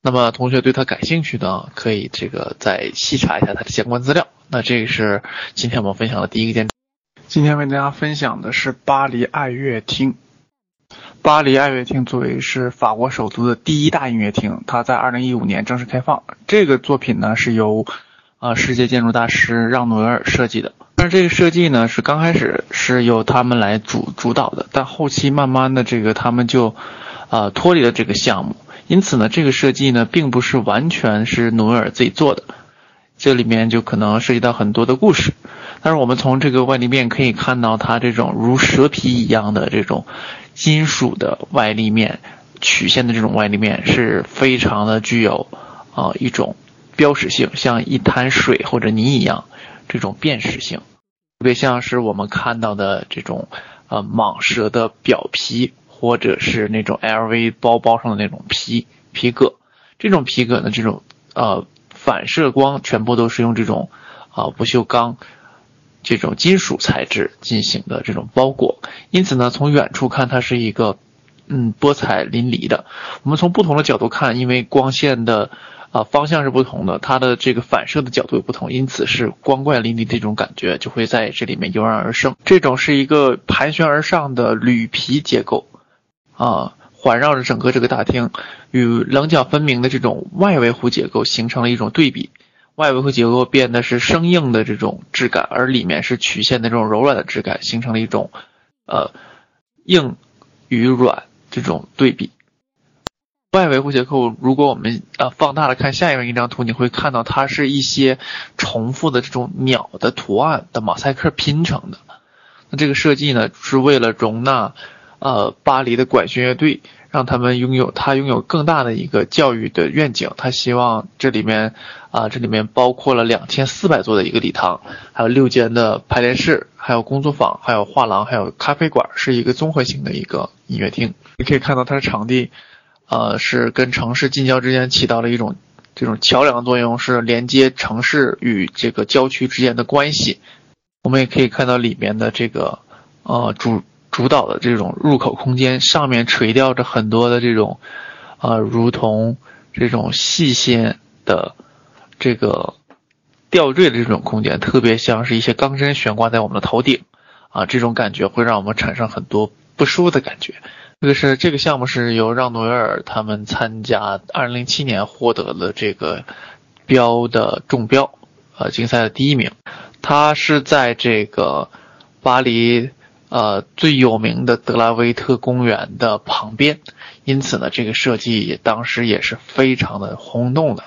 那么同学对它感兴趣的，可以这个再细查一下它的相关资料。那这个是今天我们分享的第一个建筑。今天为大家分享的是巴黎爱乐厅。巴黎爱乐厅作为是法国首都的第一大音乐厅，它在二零一五年正式开放。这个作品呢是由啊世界建筑大师让努维尔设计的。但是这个设计呢是刚开始是由他们来主主导的，但后期慢慢的这个他们就啊脱离了这个项目。因此呢，这个设计呢，并不是完全是努尔自己做的，这里面就可能涉及到很多的故事。但是我们从这个外立面可以看到，它这种如蛇皮一样的这种金属的外立面曲线的这种外立面，是非常的具有啊一种标识性，像一滩水或者泥一样这种辨识性，特别像是我们看到的这种呃蟒蛇的表皮。或者是那种 LV 包包上的那种皮皮革，这种皮革呢，这种呃反射光全部都是用这种啊不锈钢这种金属材质进行的这种包裹，因此呢，从远处看它是一个嗯波彩淋漓的。我们从不同的角度看，因为光线的啊方向是不同的，它的这个反射的角度也不同，因此是光怪淋漓这种感觉就会在这里面油然而生。这种是一个盘旋而上的铝皮结构。啊，环绕着整个这个大厅，与棱角分明的这种外围弧结构形成了一种对比。外围弧结构变得是生硬的这种质感，而里面是曲线的这种柔软的质感，形成了一种呃硬与软这种对比。外围弧结构，如果我们呃放大了看下面一张图，你会看到它是一些重复的这种鸟的图案的马赛克拼成的。那这个设计呢，是为了容纳。呃，巴黎的管弦乐队让他们拥有他拥有更大的一个教育的愿景。他希望这里面啊，这里面包括了两千四百座的一个礼堂，还有六间的排练室，还有工作坊，还有画廊，还有咖啡馆，是一个综合性的一个音乐厅。你可以看到它的场地，呃，是跟城市近郊之间起到了一种这种桥梁作用，是连接城市与这个郊区之间的关系。我们也可以看到里面的这个呃主。主导的这种入口空间上面垂吊着很多的这种，呃，如同这种细线的这个吊坠的这种空间，特别像是一些钢针悬挂在我们的头顶，啊，这种感觉会让我们产生很多不舒服的感觉。这个是这个项目是由让努维尔他们参加，二零零七年获得了这个标的中标，呃，竞赛的第一名。他是在这个巴黎。呃，最有名的德拉维特公园的旁边，因此呢，这个设计当时也是非常的轰动的。